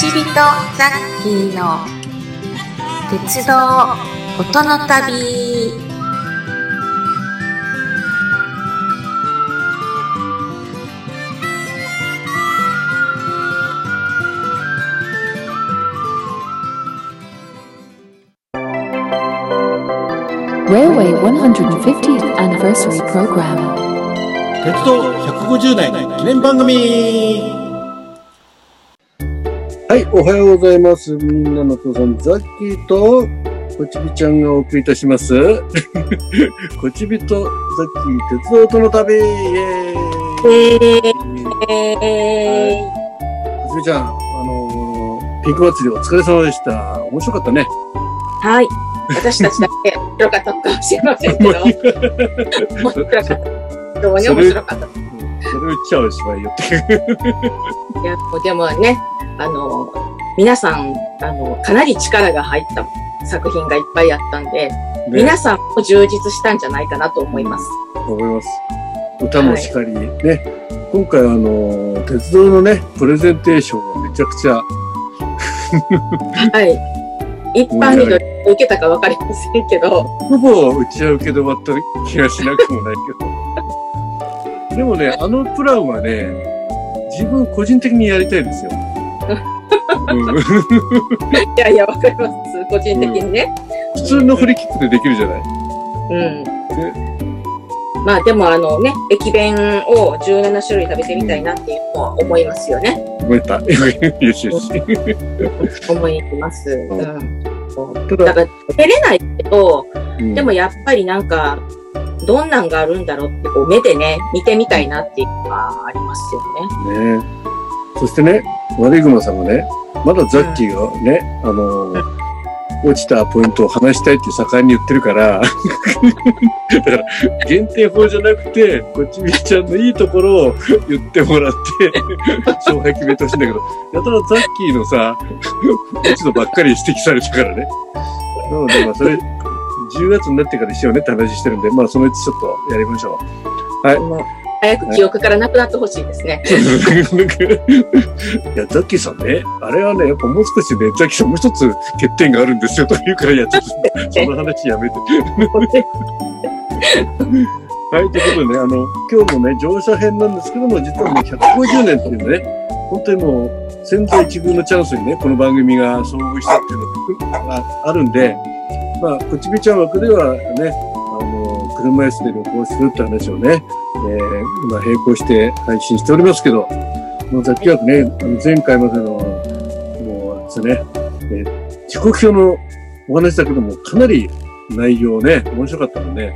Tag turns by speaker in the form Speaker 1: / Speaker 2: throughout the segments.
Speaker 1: ちびとザッキーの鉄道音の旅
Speaker 2: 鉄道150年記念番組はい、おはようございます。みんなの父さん、ザッキーと、こちびちゃんがお送りいたします。こちびとザッキー、鉄道との旅イェーイイェーイこちびちゃん、あのー、ピンク祭りお疲れ様でした。面白かったね。
Speaker 3: はい。私たちだけ面白かったかもしれませんけど。面白かった。どうに面白かった。
Speaker 2: それを言っちゃうしまいよって。
Speaker 3: いや、でもね、あの、皆さん、あの、かなり力が入った作品がいっぱいあったんで、ね、皆さんも充実したんじゃないかなと思います。
Speaker 2: 思います。歌もしかり、はい、ね、今回あの、鉄道のね、プレゼンテーションがめちゃくちゃ
Speaker 3: はい。一般に受けたかわかりませんけど。
Speaker 2: ほぼうちは受け止まった気がしなくもないけど。でもね、あのプランはね、自分個人的にやりたいですよ。
Speaker 3: いやいや、わかります。個人的にね。
Speaker 2: 普通のフリキックでできるじゃない。
Speaker 3: うん。まあでもあのね、駅弁を17種類食べてみたいなっていうのは思いますよね。
Speaker 2: 思えた。よしよし。
Speaker 3: 思います。うん。だから、出れないけど、うん、でもやっぱりなんか、どんなんがあるんだろうってこう目でね、見てみたいなっていうのはありますよ
Speaker 2: ね。ねそしてね、悪い熊さんがね、まだザッキーがね、あの落ちたポイントを話したいって盛んに言ってるから、だから限定法じゃなくて、こっちみーちゃんのいいところを言ってもらって、勝敗決めてほしいんだけど、やたらザッキーのさ、落ち度ばっかり指摘されたからね。なので、まあそれ、10月になってからしようねって話してるんで、まあそのうちちょっとやりましょう。はい。
Speaker 3: 早く記憶からなくなってほしいですね。い
Speaker 2: や、ザッキーさんね、あれはね、やっぱもう少しね、ザッキーさんもう一つ欠点があるんですよと言うから、いや、ちょっと、その話やめて。はい、ということでね、あの、今日もね、乗車編なんですけども、実はね、150年っていうね、本当にもう、千載一遇のチャンスにね、この番組が遭遇したっていうのがあるんで、まあ、こちびちゃん枠ではね、あの、車椅子で旅行するって話をね、えー、今並行して配信しておりますけど、もうざっきわくね、前回までの、もうですね、えー、時刻表のお話だけども、かなり内容ね、面白かったもんね。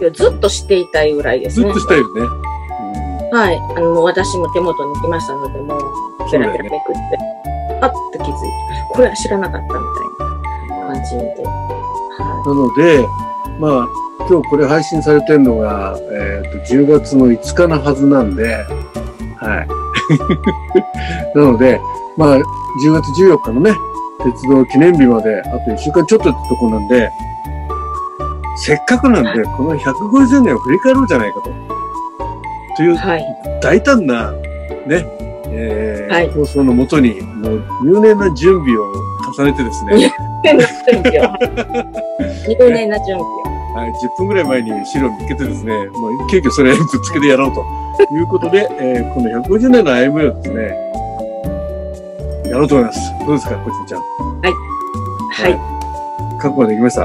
Speaker 3: いや、ずっと知っていたいぐらいです
Speaker 2: ね。ずっとしたいよね。
Speaker 3: うん、はい。あの、私も手元に来ましたので、もう、ペラペラめくって、ね、パッと気づいて、これは知らなかったみたいな感じで。
Speaker 2: はい、なので、まあ、今日これ配信されてるのが、えっ、ー、と、10月の5日のはずなんで、はい。なので、まあ、10月14日のね、鉄道記念日まで、あと1週間ちょっとってとこなんで、せっかくなんで、この150年を振り返ろうじゃないかと。という、大胆な、ね、えー、はい、放送のもとに、もう入念な準備を重ねてですね。入念 な準備を。
Speaker 3: 入念な準備を。
Speaker 2: はい、10分ぐらい前に資料を見つけてですね、もう急遽それぶっつけてやろうということで、えー、この150年の歩みをですね、やろうと思います。どうですか、こちちゃん。
Speaker 3: はい。はい。
Speaker 2: 覚悟はできました？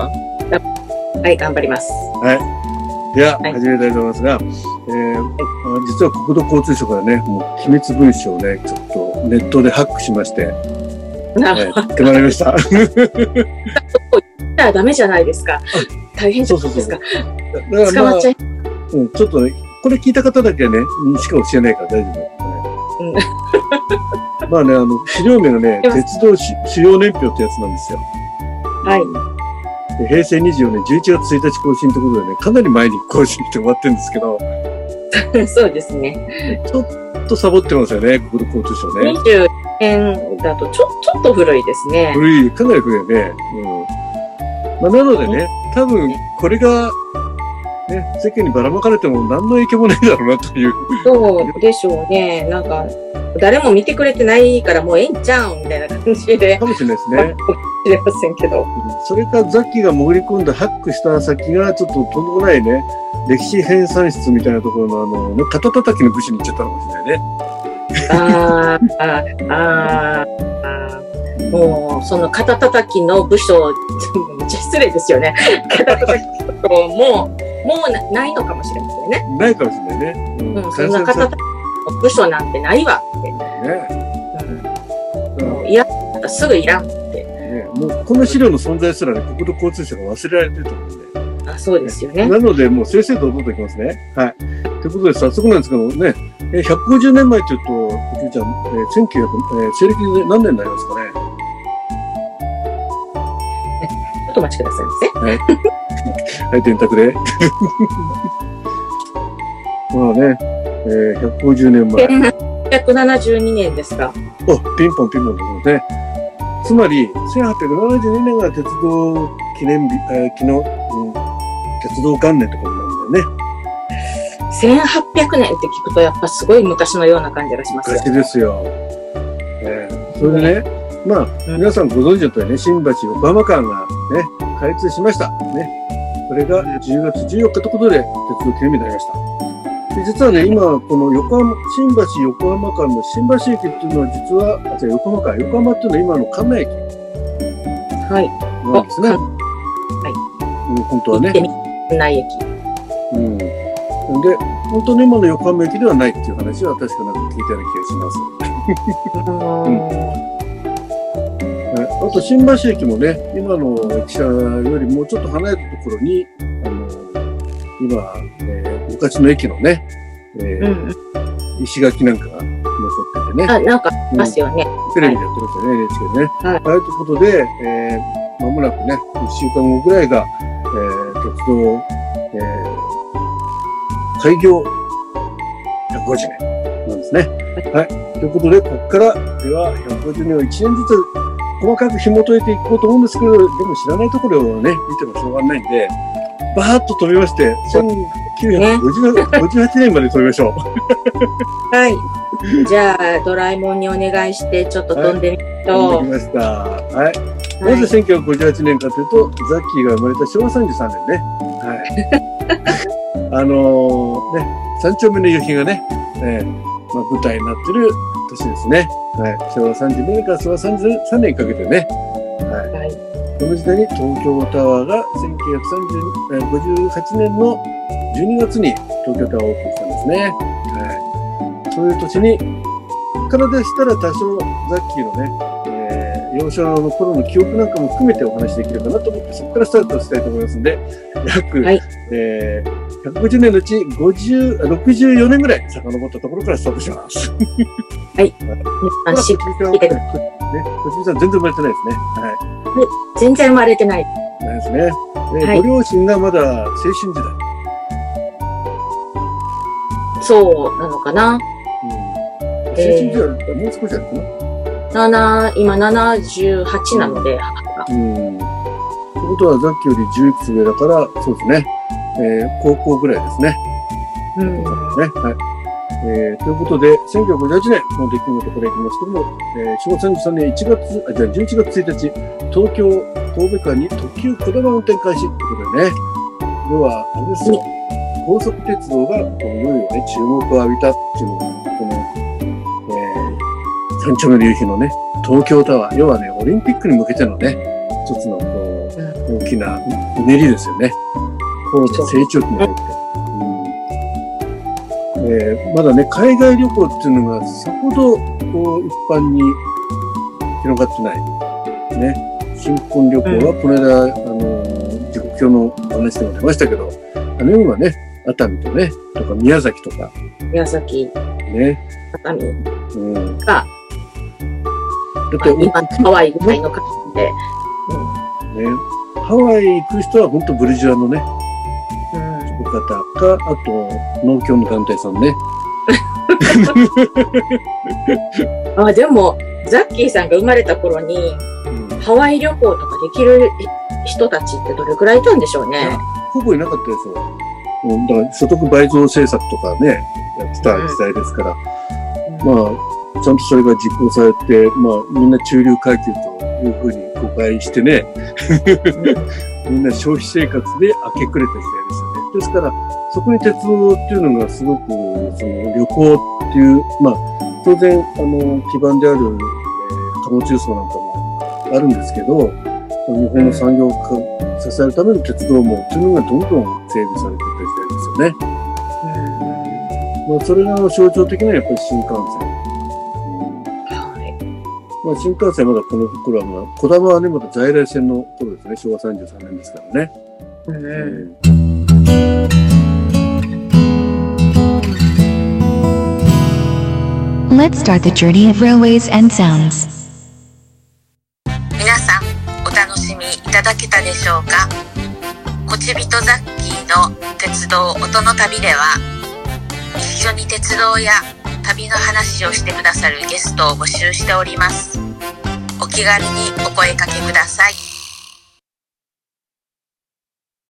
Speaker 3: はい、頑張ります。
Speaker 2: はい。では、はい、始めたいと思いますが、えー、はい、実は国土交通省からね、もう機密文書をね、ちょっとネットでハックしまして、なるほど。ってまいりました。
Speaker 3: ダメじゃないですか。大変じゃないですか。そうそうそう捕まっちゃい、
Speaker 2: うん、ちょっとね、これ聞いた方だけはね、しか教えないから大丈夫。うん、まあね、あの、資料名がね、鉄道主要年表ってやつなんですよ。
Speaker 3: はい。
Speaker 2: 平成24年11月1日更新ということでね、かなり前に更新して終わってるんですけど。
Speaker 3: そうですね。
Speaker 2: ちょっとサボってますよね、国土交通省ね。
Speaker 3: 20年だとちょ、ちょっと古いですね。
Speaker 2: 古い、かなり古いよね。うん。まあ、なのでね、多分、これが、ね、世間にばらまかれても何の影響もないだろうなという。
Speaker 3: そうでしょうね。なんか、誰も見てくれてないからもうええんちゃうんみたいな感じで。
Speaker 2: かもしれないですね。
Speaker 3: 知れませんけど。
Speaker 2: それかザッキーが潜り込んでハックした先がちょっととんでもないね、歴史編纂室みたいなところのあの、ね、肩叩きの武士に行っちゃったのかもしれないね。
Speaker 3: あーあー、あーあー、もう、その肩叩きの部署、めっちゃ失礼ですよね。肩叩きのとこも、もうなないのかもしれませんね。
Speaker 2: ないかもしれないね。
Speaker 3: うん、そんな肩叩きの部署なんてないわって。
Speaker 2: ね
Speaker 3: うん、もういや、すぐいらんって。
Speaker 2: ねもうこの資料の存在すらね、国土交通省が忘れられてると思うんで。
Speaker 3: あそうですよね。
Speaker 2: なので、もう正々堂々といきますね。はい。ということで、早速なんですけどね、えー150年前というと、おじゃん、えー、1900、えー西暦で何年になりますかね？
Speaker 3: ちょっとお待ちください。
Speaker 2: はい、電卓で。まあね、えー、150年前。
Speaker 3: 1872年ですか。
Speaker 2: お、ピンポンピンポンですね。つまり、1872年が鉄道記念日、えー、昨日、うん、鉄道元年ってことなんだよね。
Speaker 3: 1800年って聞くとやっぱすごい昔のような感じがしますよ。
Speaker 2: 昔ですよ。えー、それでね、まあ、
Speaker 3: うん
Speaker 2: 皆さんご存知の通りね、新橋横浜間がね、開通しました。ね。それが10月14日ということで、鉄道記念日になりました。で実はね、今、この横浜、新橋横浜間の新橋駅っていうのは実は、あ、じゃ横浜か。横浜っていうのは今の関内駅
Speaker 3: はい。
Speaker 2: なんですね。
Speaker 3: お
Speaker 2: うん本当はね
Speaker 3: ない駅。
Speaker 2: うん。で、本当に今の横浜駅ではないっていう話は確かなんか聞いたような気がします。はいあと新橋駅もね、今の駅舎よりもうちょっと離れたところに、あの、今、えー昔の駅のね、えー
Speaker 3: うん。
Speaker 2: 石垣なんかが残っててね、
Speaker 3: あ、なんかありますよね。
Speaker 2: テレビでやってますよね、NHK でね。
Speaker 3: はい
Speaker 2: はい、ということで、えー、間もなくね、1週間後ぐらいが、えー、鉄道、えー、開業150年なんですね。はい。ということで、ここから、では、150年を1年ずつ細かく紐解いていこうと思うんですけど、でも知らないところをね、見てもしょうがないんで、バーッと飛びまして、1958年まで飛びましょう。
Speaker 3: はい。じゃあ、ドラえもんにお願いして、ちょっと飛んでみまし
Speaker 2: 飛
Speaker 3: ょう。
Speaker 2: んできました。はい。
Speaker 3: は
Speaker 2: ないぜ1958年かというと、ザッキーが生まれた昭和33年ね。はい。あのーね、三丁目の夕日がね、えーまあ、舞台になってる年ですね。はい。昭和32年から昭和33年にかけてね。はい。
Speaker 3: はい。
Speaker 2: この時代に東京タワーが1958年の12月に東京タワーをオープンしたんですね。はい。そういう年に、からでしたら多少ザッキーのね、えー幼少の頃の記憶なんかも含めてお話しできるかなと思って、そこからスタートしたいと思いますんで、約、
Speaker 3: はい
Speaker 2: えー150年のうち50、あ64年ぐらい遡ったところからスタートします。
Speaker 3: 皆さんしっ
Speaker 2: ね、
Speaker 3: 聞いてく
Speaker 2: ね、とちみさん全然生まれてないですね。はい。
Speaker 3: 全然生まれてない。
Speaker 2: ないですね。えー
Speaker 3: はい
Speaker 2: ご両親がまだ青春時代。
Speaker 3: そうなのかな。
Speaker 2: うん、青春時代もう少しあるかな。
Speaker 3: 7、今78なので、母が。
Speaker 2: うん。ってことは、ザッキーより10いくつ上だから、そうですね。えー高校ぐらいですね。
Speaker 3: うん。
Speaker 2: ね。はい。えーということで、1958年の出来事からいきますけども、えー、昭和33年1月、あ、じゃあ11月1日、東京、神戸間に特急こだま運転開始ということでね。要は、あれですよ。高速鉄道が、いよいよね、注目を浴びたっていうのが、この、えー、三丁目の夕日のね、東京タワー、要はね、オリンピックに向けてのね、一つの、こう、大きなうねりですよね。高度成長期に入って。うんえーまだね、海外旅行っていうのがさほど、こう、一般に広がってない。ね。新婚旅行は、この間、あのー、時刻表の話でも出ましたけど、あの、今ね、熱海とね、とか宮崎とか、
Speaker 3: 宮崎、
Speaker 2: ね。
Speaker 3: 熱海
Speaker 2: うん。だ
Speaker 3: が、
Speaker 2: って、ね、
Speaker 3: 今、ハワイぐらいの感じで。
Speaker 2: ハワイ行く人は本当ブルジュアのね、
Speaker 3: うん。
Speaker 2: 方か、あと、農協の団体さんね。
Speaker 3: あ、でも、ザッキーさんが生まれた頃に、
Speaker 2: うん
Speaker 3: ハワイ旅行とかできる人たちってどれくらいいたんでしょうね。
Speaker 2: ほぼいなかったですよ。うんだから所得倍増政策とかね、やってた時代ですから、まあ、ちゃんとそれが実行されて、まあ、みんな中流階級というふうに誤解してね、みんな消費生活で明け暮れた時代です。ですから、そこに鉄道っていうのがすごく、その旅行っていう、まあ、当然、あの、基盤である、えー、貨物輸送なんかもあるんですけど、日本の産業を支えるための鉄道も、っていうのがどんどん整備されていった時代ですよね。まあ、それが象徴的なやっぱり新幹線。まあ、新幹線はまだこの頃はまだ、小玉はね、まだ在来線の頃ですね。昭和33年ですからね。うん、Let's start the journey of railways and sounds.
Speaker 1: 皆さん、お楽しみいただけたでしょうか？こちびとザッキーの鉄道音の旅では、一緒に鉄道や旅の話をしてくださるゲストを募集しております。お気軽にお声かけください。